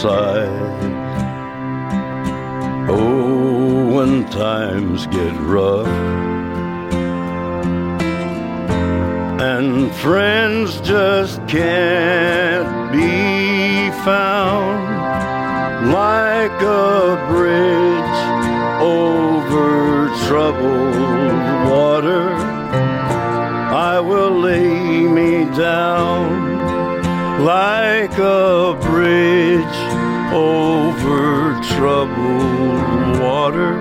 side. Oh, when times get rough and friends just can't be found like a bridge over troubled water. I will lay me down like a bridge over troubled water.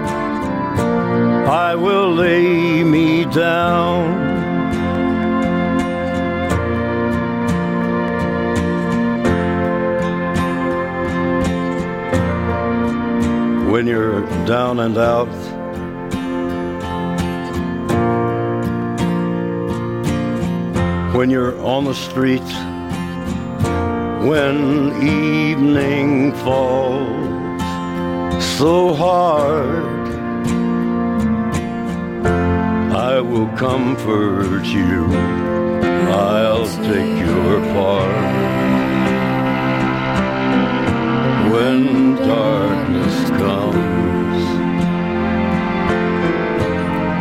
I will lay me down. When you're down and out, when you're on the street when evening falls so hard. I will comfort you, I'll take your part. When darkness comes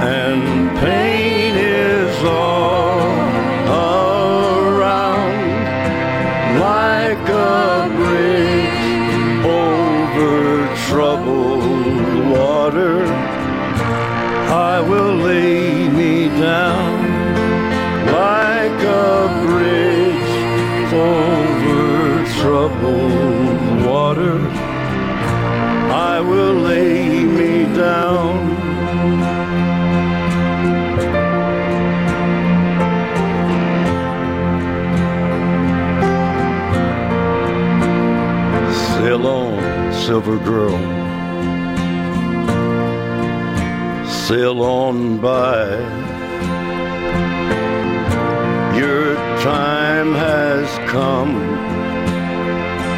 and pain is all I will lay me down like a bridge over troubled water. I will lay me down. Sail on, silver girl. Sail on by. Your time has come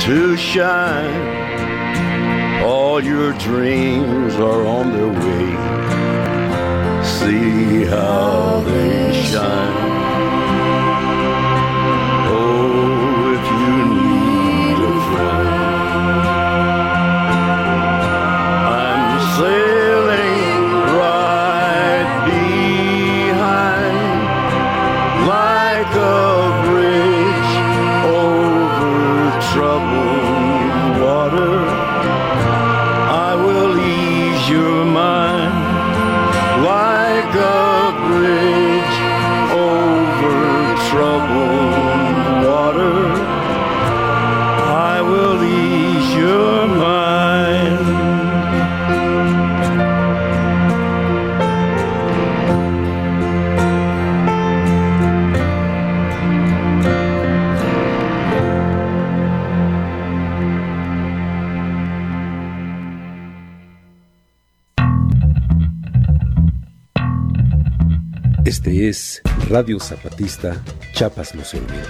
to shine. All your dreams are on their way. See how they shine. Radio Zapatista, Chapas no se olvida.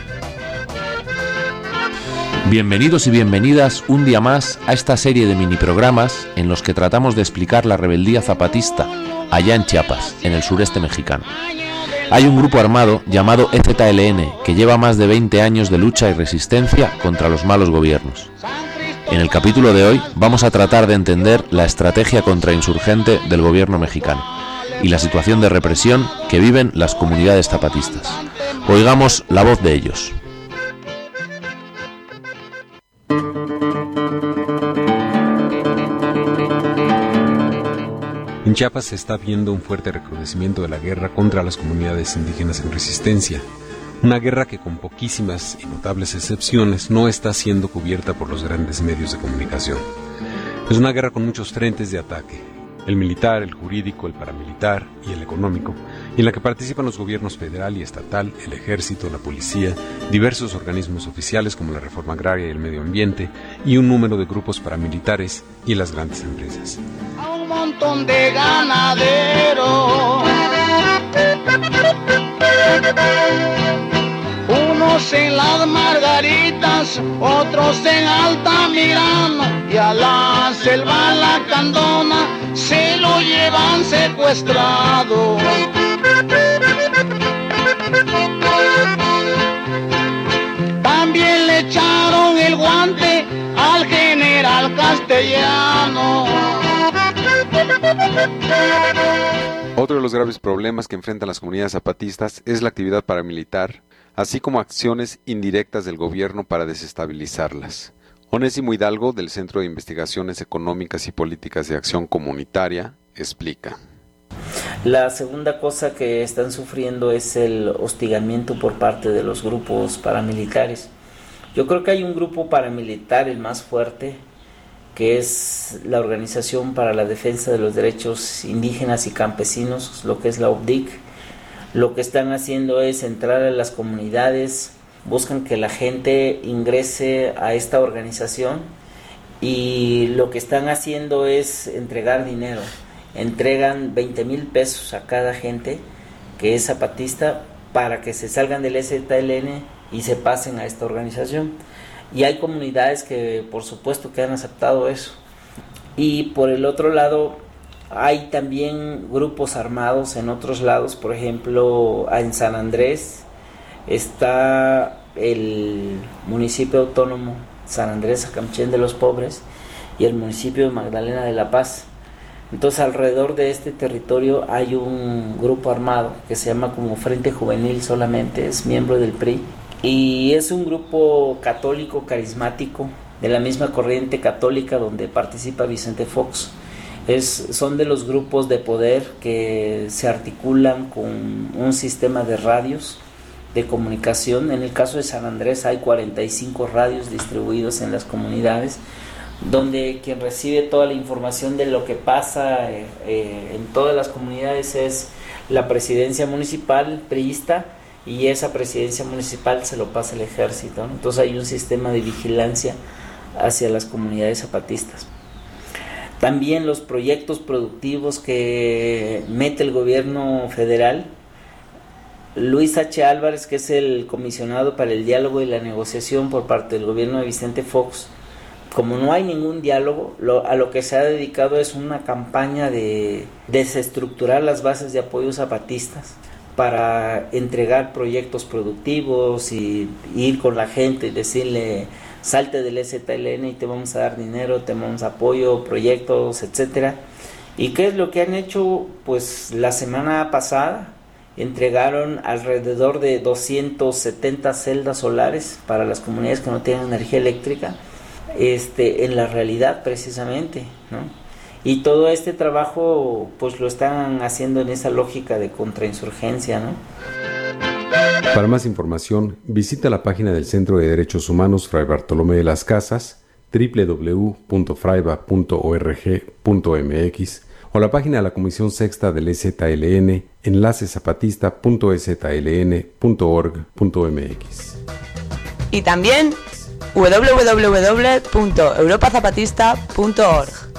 Bienvenidos y bienvenidas un día más a esta serie de mini programas en los que tratamos de explicar la rebeldía zapatista allá en Chiapas, en el sureste mexicano. Hay un grupo armado llamado EZLN que lleva más de 20 años de lucha y resistencia contra los malos gobiernos. En el capítulo de hoy vamos a tratar de entender la estrategia contrainsurgente del gobierno mexicano y la situación de represión que viven las comunidades zapatistas. Oigamos la voz de ellos. En Chiapas se está viendo un fuerte recrudecimiento de la guerra contra las comunidades indígenas en resistencia. Una guerra que con poquísimas y notables excepciones no está siendo cubierta por los grandes medios de comunicación. Es una guerra con muchos frentes de ataque, el militar, el jurídico, el paramilitar y el económico, y en la que participan los gobiernos federal y estatal, el ejército, la policía, diversos organismos oficiales como la reforma agraria y el medio ambiente, y un número de grupos paramilitares y las grandes empresas. A un montón de ganaderos. Paz, otros en Altamirano y a la selva la candona se lo llevan secuestrado. También le echaron el guante al general castellano. Otro de los graves problemas que enfrentan las comunidades zapatistas es la actividad paramilitar, así como acciones indirectas del gobierno para desestabilizarlas. Onésimo Hidalgo, del Centro de Investigaciones Económicas y Políticas de Acción Comunitaria, explica. La segunda cosa que están sufriendo es el hostigamiento por parte de los grupos paramilitares. Yo creo que hay un grupo paramilitar, el más fuerte, que es la Organización para la Defensa de los Derechos Indígenas y Campesinos, lo que es la OBDIC. Lo que están haciendo es entrar a las comunidades, buscan que la gente ingrese a esta organización y lo que están haciendo es entregar dinero. Entregan 20 mil pesos a cada gente que es zapatista para que se salgan del STLN y se pasen a esta organización. Y hay comunidades que por supuesto que han aceptado eso. Y por el otro lado, hay también grupos armados en otros lados, por ejemplo, en San Andrés está el municipio autónomo San Andrés Acamchén de los Pobres y el municipio de Magdalena de la Paz. Entonces alrededor de este territorio hay un grupo armado que se llama como Frente Juvenil solamente, es miembro del PRI y es un grupo católico carismático de la misma corriente católica donde participa Vicente Fox. Es, son de los grupos de poder que se articulan con un sistema de radios de comunicación. En el caso de San Andrés hay 45 radios distribuidos en las comunidades, donde quien recibe toda la información de lo que pasa eh, eh, en todas las comunidades es la presidencia municipal priista y esa presidencia municipal se lo pasa el ejército. Entonces hay un sistema de vigilancia hacia las comunidades zapatistas. También los proyectos productivos que mete el gobierno federal. Luis H. Álvarez, que es el comisionado para el diálogo y la negociación por parte del gobierno de Vicente Fox, como no hay ningún diálogo, a lo que se ha dedicado es una campaña de desestructurar las bases de apoyo zapatistas para entregar proyectos productivos y ir con la gente y decirle salte del STLN y te vamos a dar dinero, te damos apoyo, proyectos, etcétera. ¿Y qué es lo que han hecho? Pues la semana pasada entregaron alrededor de 270 celdas solares para las comunidades que no tienen energía eléctrica, este, en la realidad precisamente, ¿no? Y todo este trabajo pues lo están haciendo en esa lógica de contrainsurgencia, ¿no? Para más información, visita la página del Centro de Derechos Humanos Fray Bartolomé de las Casas, www.fraiba.org.mx o la página de la Comisión Sexta del EZLN, enlacezapatista.eZLN.org.mx. Y también www.europazapatista.org.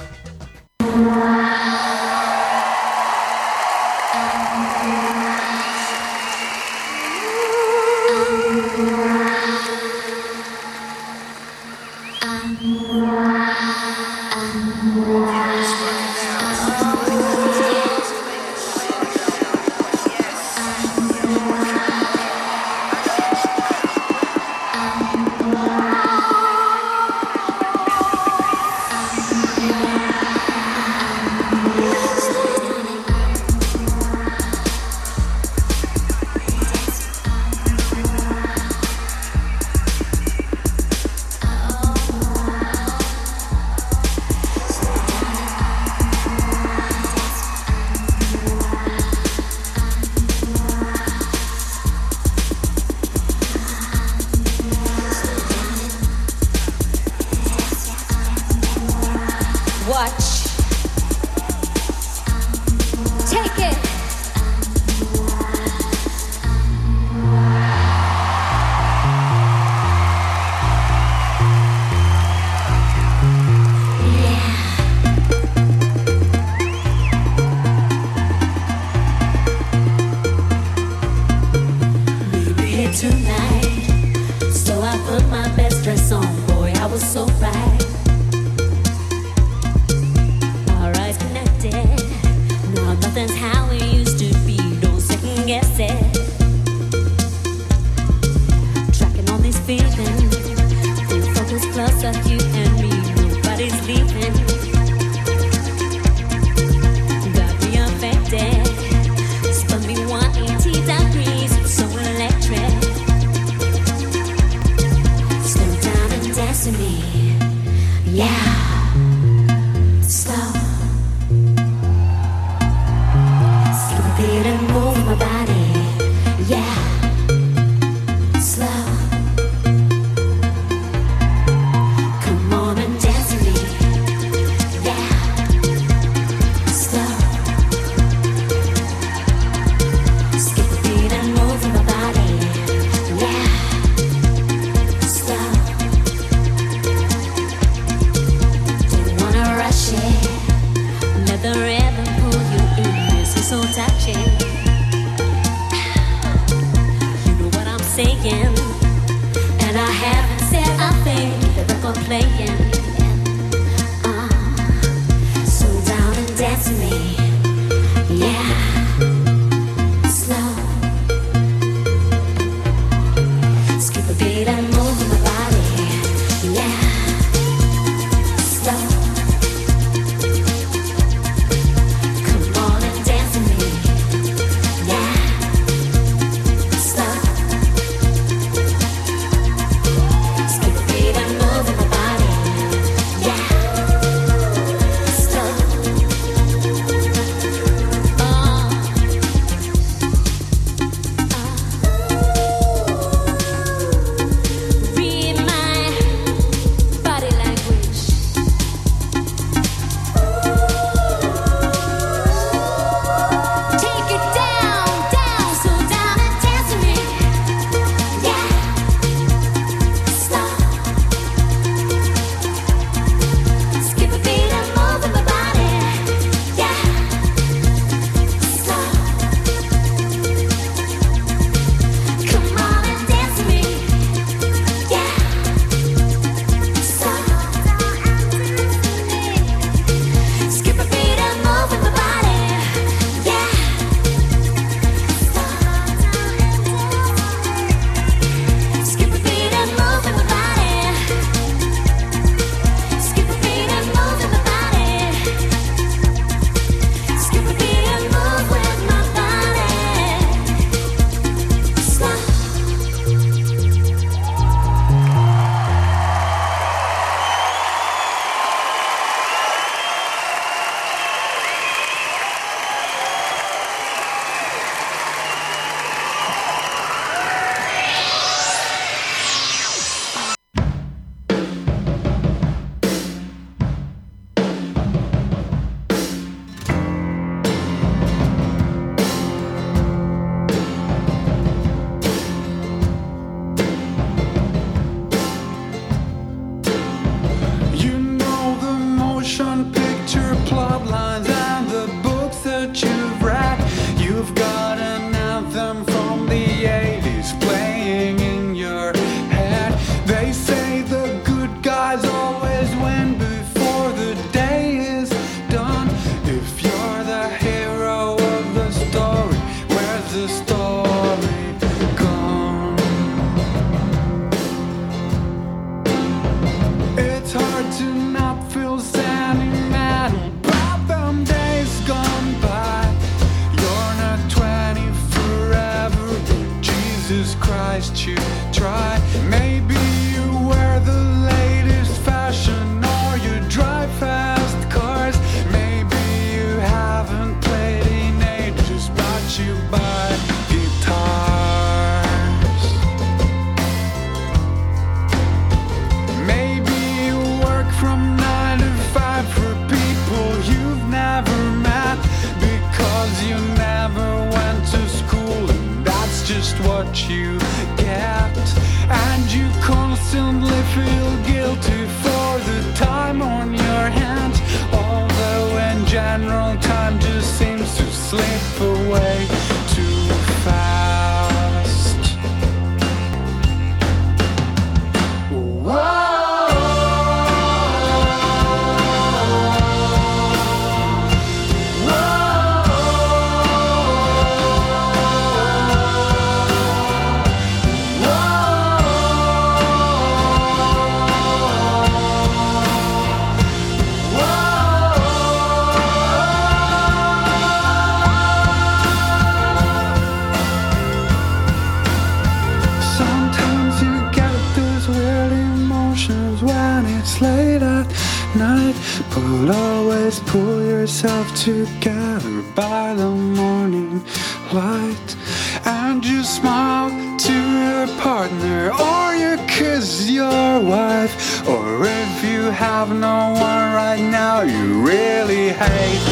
what you get, and you constantly feel. yourself together by the morning light. And you smile to your partner, or you kiss your wife, or if you have no one right now you really hate.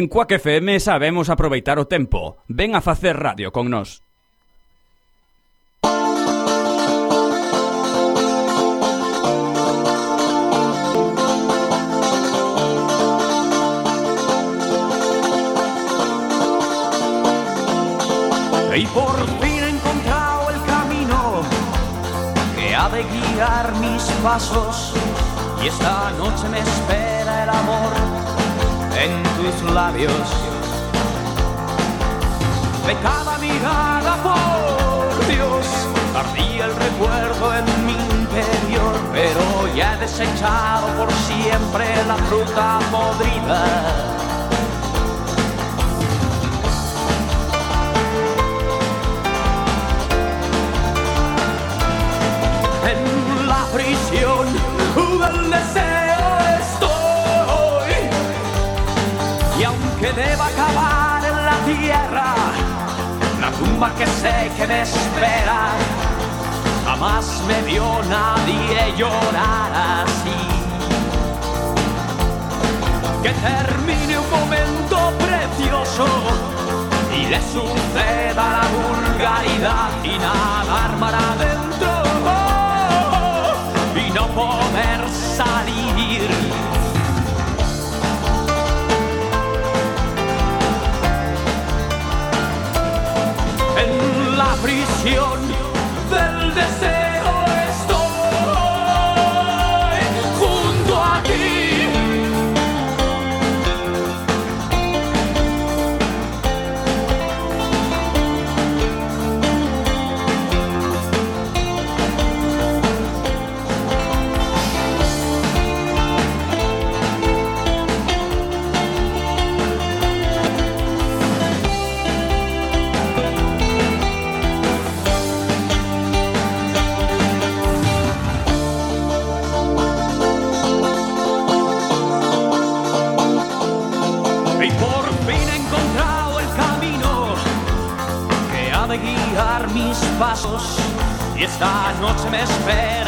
En Cuac FM sabemos aproveitar o tempo. Ven a facer radio con nós. Y por fin he encontrado el camino que ha de guiar mis pasos. Y esta noche me espera el amor en tus labios. De cada mirada, por Dios, ardía el recuerdo en mi interior. Pero ya he desechado por siempre la fruta podrida. en la prisión del deseo Aunque deba acabar en la tierra, la tumba que sé que me espera, jamás me vio nadie llorar así. Que termine un momento precioso y le suceda la vulgaridad y nadar mar adentro y no poder salir. Prisión del deseo Jest ta més męż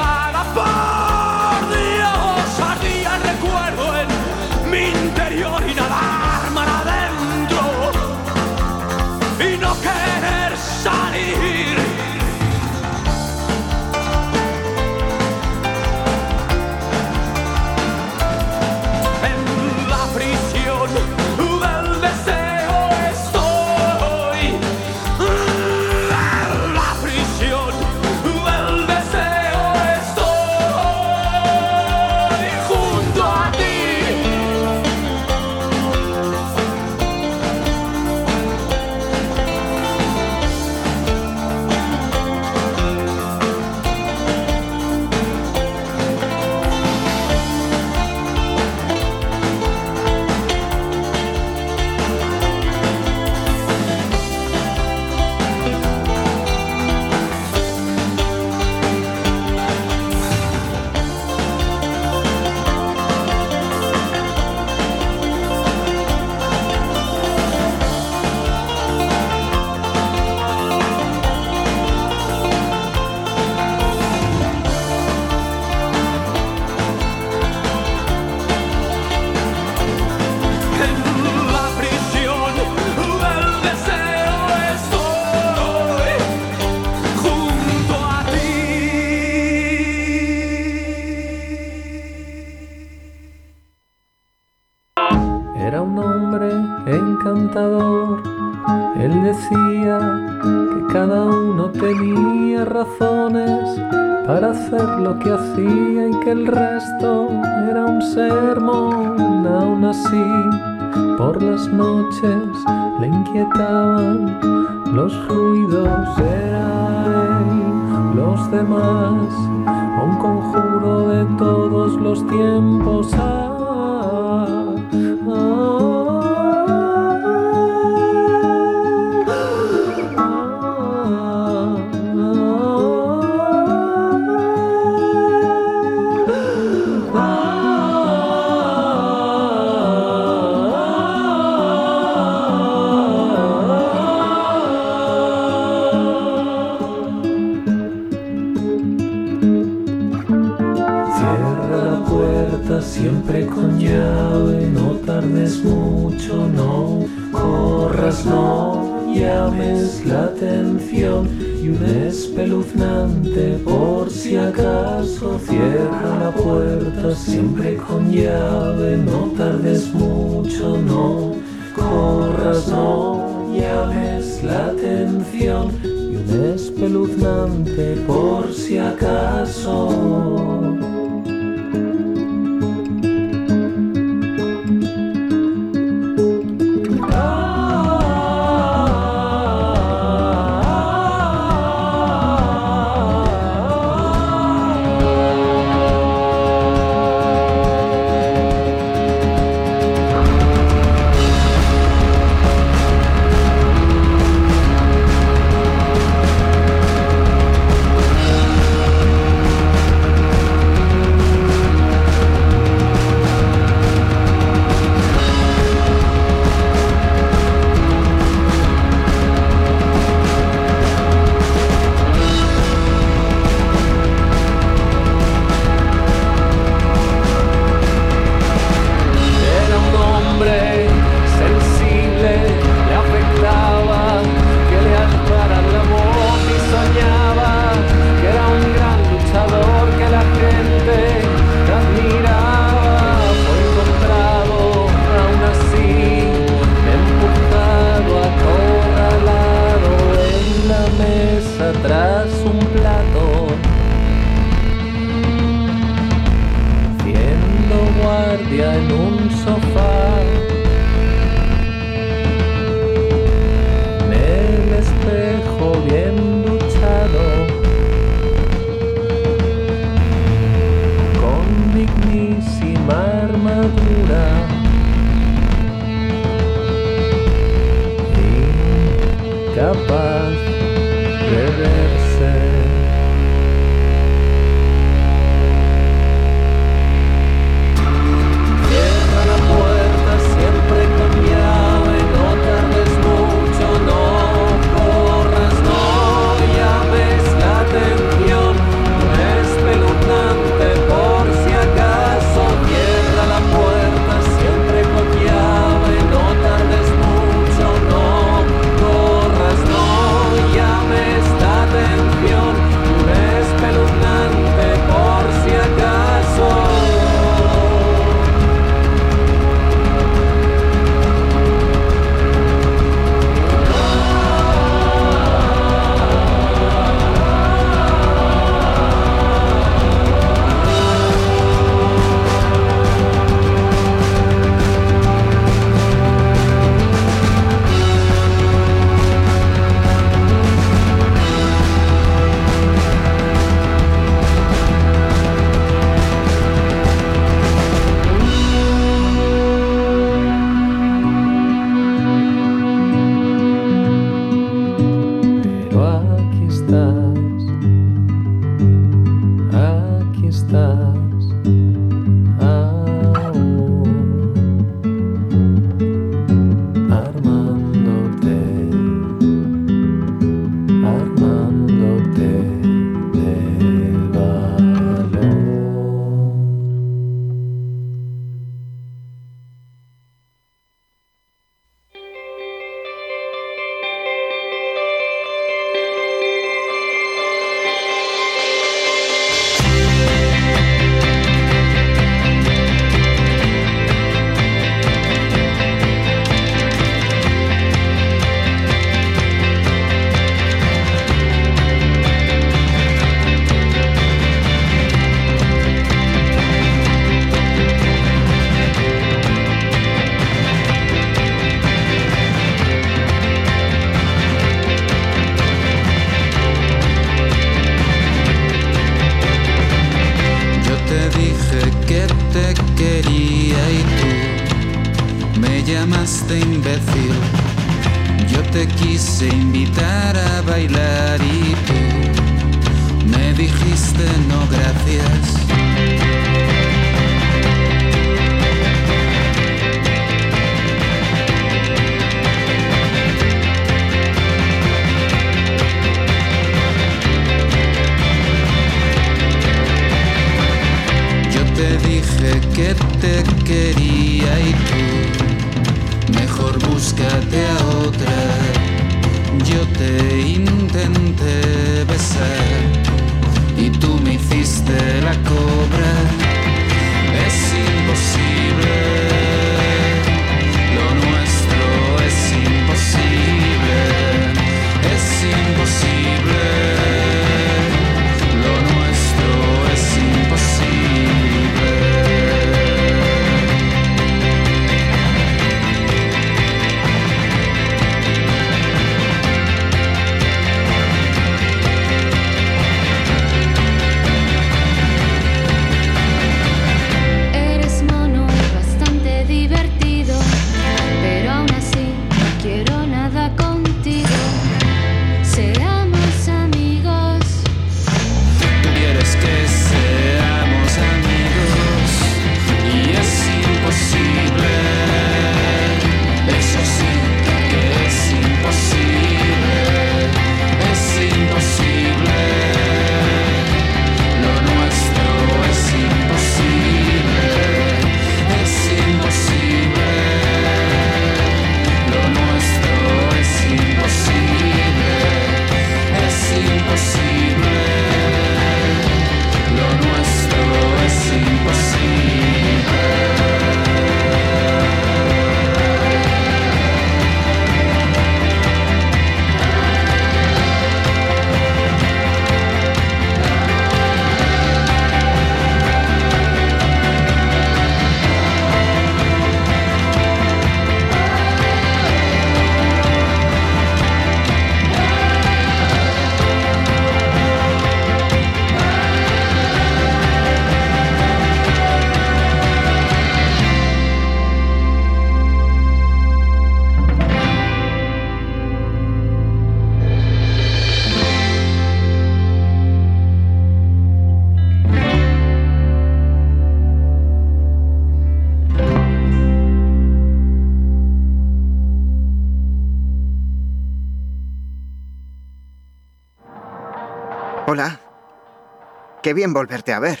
Qué bien volverte a ver.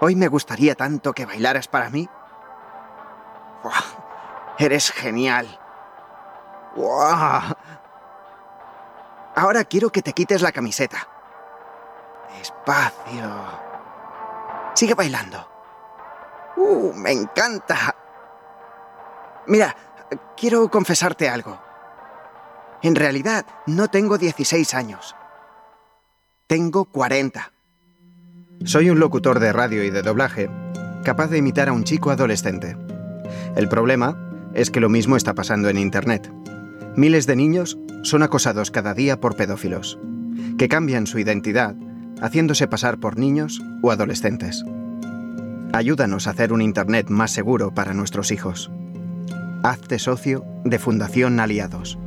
Hoy me gustaría tanto que bailaras para mí. Eres genial. Ahora quiero que te quites la camiseta. Despacio. Sigue bailando. Uh, me encanta. Mira, quiero confesarte algo. En realidad, no tengo 16 años. Tengo 40. Soy un locutor de radio y de doblaje capaz de imitar a un chico adolescente. El problema es que lo mismo está pasando en Internet. Miles de niños son acosados cada día por pedófilos, que cambian su identidad haciéndose pasar por niños o adolescentes. Ayúdanos a hacer un Internet más seguro para nuestros hijos. Hazte socio de Fundación Aliados.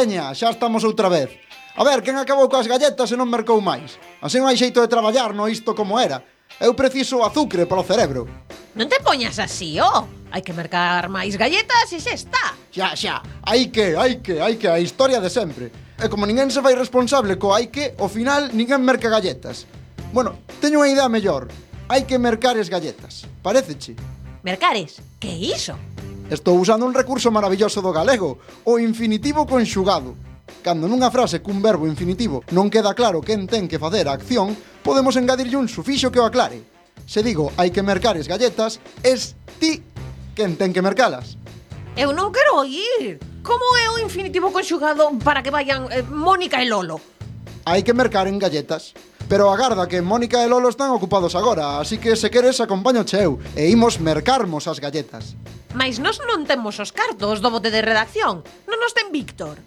Veña, xa estamos outra vez. A ver, quen acabou coas galletas e non mercou máis? Así non hai xeito de traballar no isto como era. Eu preciso azucre para o cerebro. Non te poñas así, oh. Hai que mercar máis galletas e xa está. Xa, xa. Hai que, hai que, hai que, a historia de sempre. E como ninguén se fai responsable co hai que, ao final ninguén merca galletas. Bueno, teño unha idea mellor. Hai que mercar as galletas. Pareceche? Mercares? Que iso? Estou usando un recurso maravilloso do galego, o infinitivo conxugado. Cando nunha frase cun verbo infinitivo non queda claro quen ten que facer a acción, podemos engadirlle un sufixo que o aclare. Se digo hai que mercar as galletas, es ti quen ten que mercalas. Eu non quero oír. Como é o infinitivo conxugado para que vayan eh, Mónica e Lolo? hai que mercar en galletas. Pero agarda que Mónica e Lolo están ocupados agora, así que se queres acompaño cheu e imos mercarmos as galletas. Mais nós non temos os cartos do bote de redacción, non nos ten Víctor.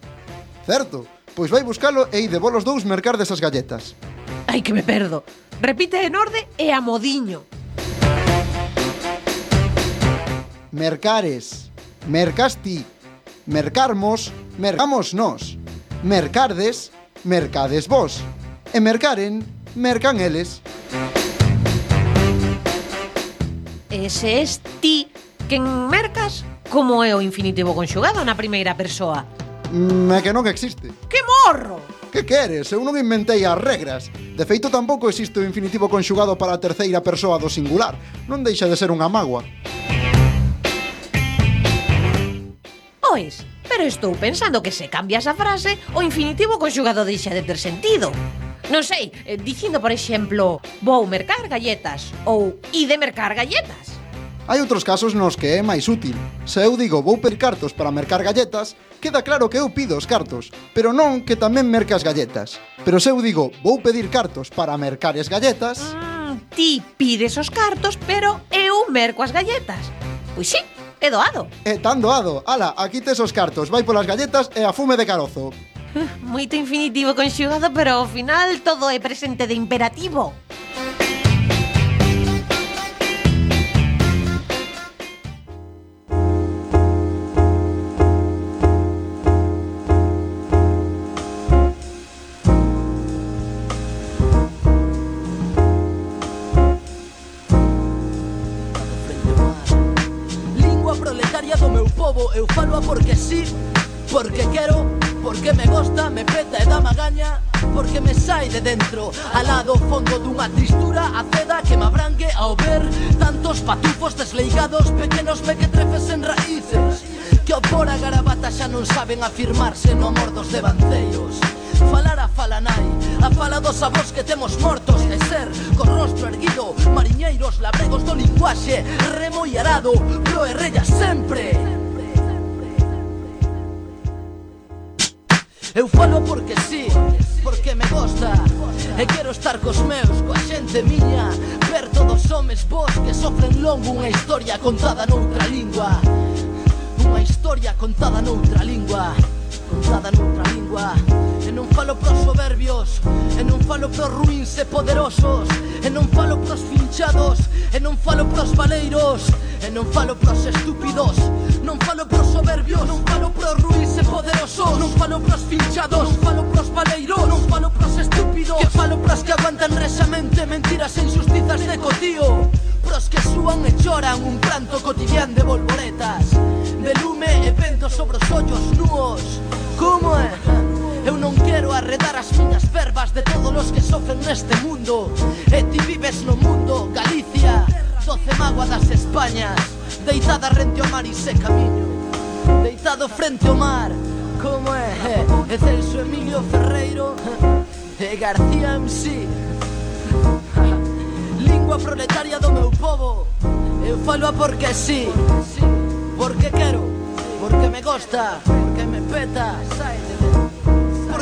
Certo, pois vai buscalo e ide vos dous mercar desas galletas. Ai que me perdo. Repite en orde e a modiño. Mercares, mercas ti, mercarmos, mercamos nós, mercardes, mercades vos. E mercaren, mercan eles. Ese es ti quen mercas como é o infinitivo conxugado na primeira persoa. Mm, é que non existe. Que morro! Que queres? Eu non inventei as regras. De feito, tampouco existe o infinitivo conxugado para a terceira persoa do singular. Non deixa de ser unha mágoa. Pois, pero estou pensando que se cambias a frase, o infinitivo conxugado deixa de ter sentido. Non sei, eh, dicindo, por exemplo, vou mercar galletas ou ide mercar galletas. Hai outros casos nos que é máis útil. Se eu digo vou per cartos para mercar galletas, queda claro que eu pido os cartos, pero non que tamén mercas galletas. Pero se eu digo vou pedir cartos para mercar as galletas... Mm, ti pides os cartos, pero eu merco as galletas. Pois sí, É doado. É tan doado. Ala, aquí tes os cartos, vai polas galletas e a fume de carozo. Moito infinitivo conxugado, pero ao final todo é presente de imperativo. montaña porque me sai de dentro. Alado fondo dunha tristura aceda que me abrangue ao ver Tantos patufos desleigados, pequenos mequetrefes en raíces Que opora garabata xa non saben afirmarse no amor dos devanceios Falar a fala nai, a fala dos avós que temos mortos de ser, con rostro erguido, mariñeiros, labregos do linguaxe Remo e arado, pro e rella sempre. Eu falo porque sí, porque me gosta. E quero estar cos meus, coa xente miña. Ver todos homes vos que sofren longo Unha historia contada noutra lingua. Unha historia contada noutra lingua Contada noutra lingua non falo pros soberbios E non falo pros ruins e poderosos E non falo pros finchados E non falo pros valeiros E non falo pros estúpidos Non falo pros soberbios Non falo pros ruins e poderosos Non falo pros finchados Non falo pros valeiros Non falo pros estúpidos Que falo pros que aguantan resamente Mentiras e injustizas de cotío Pros que súan e choran un pranto cotidián de volvoretas De lume e vento sobre os ollos nuos Como é? Eu non quero arredar as miñas verbas de todos os que sofren neste mundo. E ti vives no mundo, Galicia, doce mágoa das Españas Deitada rente ao mar e se camiño. Deitado frente ao mar, como é? E Celso Emilio Ferreiro e García MC Lingua proletaria do meu povo Eu falo a porque sí, porque quero, porque me gosta, porque me peta,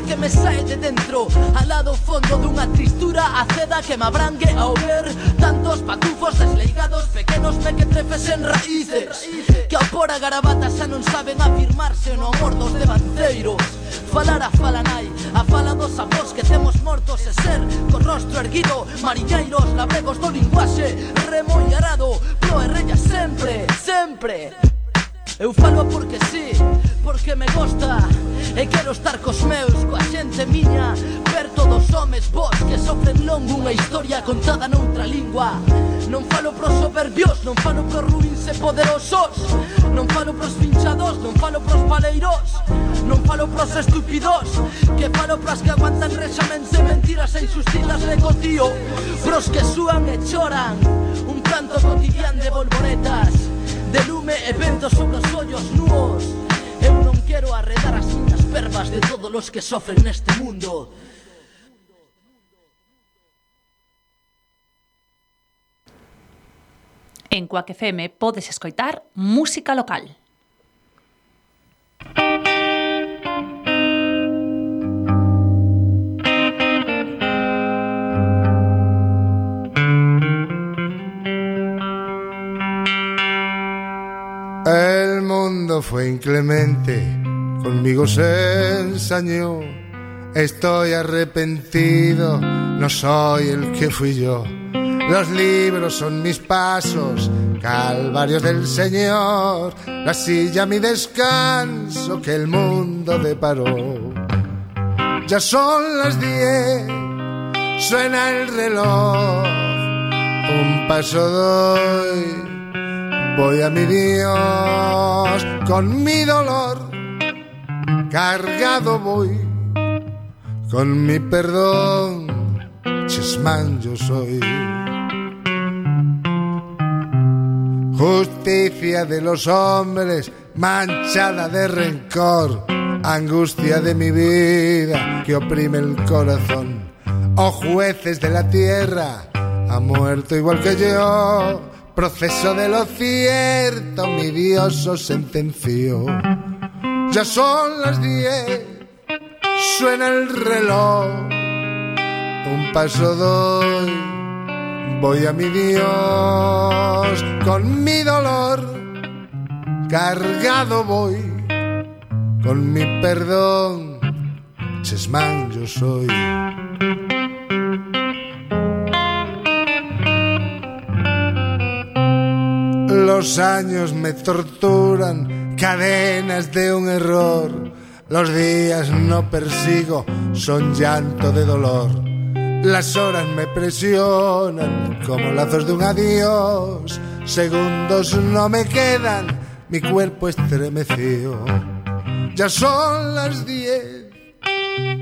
porque me sae de dentro. Al lado fondo dunha tristura aceda que me abrangue ao ver Tantos patufos desleigados, pequenos mequetrefes en raíces Que ao por a garabata xa non saben afirmarse no amor dos devanceiros Falar a fala nai, a fala dos avós que temos mortos e ser Con rostro erguido, mariñeiros, labregos do linguaxe Remoiarado, pro e rella sempre, sempre Eu falo porque sí, porque me gusta eh, E quero estar cos meus, coa xente miña Ver todos homes vos que sofren non unha historia contada noutra lingua. Non falo pros soberbios, non falo pros ruins e poderosos Non falo pros pinchados, non falo pros paleiros Non falo pros estúpidos Que falo pras que aguantan rexamente mentiras e insustilas de cotío Pros que súan e choran Un canto cotidian de bolboretas de lume e vento sobre os ollos nuos Eu non quero arredar as miñas pervas de todos os que sofren neste mundo En Cuac FM podes escoitar música local. Música local. Fue inclemente, conmigo se ensañó. Estoy arrepentido, no soy el que fui yo. Los libros son mis pasos, calvarios del Señor. La silla mi descanso que el mundo deparó. Ya son las diez, suena el reloj. Un paso doy, voy a mi Dios con mi dolor. Cargado voy con mi perdón. Chesman yo soy. Justicia de los hombres, manchada de rencor, angustia de mi vida que oprime el corazón. Oh jueces de la tierra, ha muerto igual que yo. Proceso de lo cierto, mi Dios os sentenció. Ya son las diez, suena el reloj. Un paso doy, voy a mi Dios con mi dolor. Cargado voy con mi perdón. Chesman yo soy. Los años me torturan, cadenas de un error. Los días no persigo, son llanto de dolor. Las horas me presionan como lazos de un adiós. Segundos no me quedan, mi cuerpo estremeció. Ya son las diez,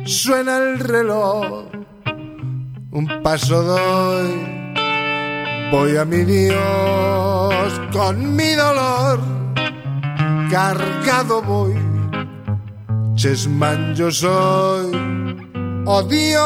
suena el reloj. Un paso doy, voy a mi Dios con mi dolor. Cargado voy, Chesman yo soy. Oh Dios.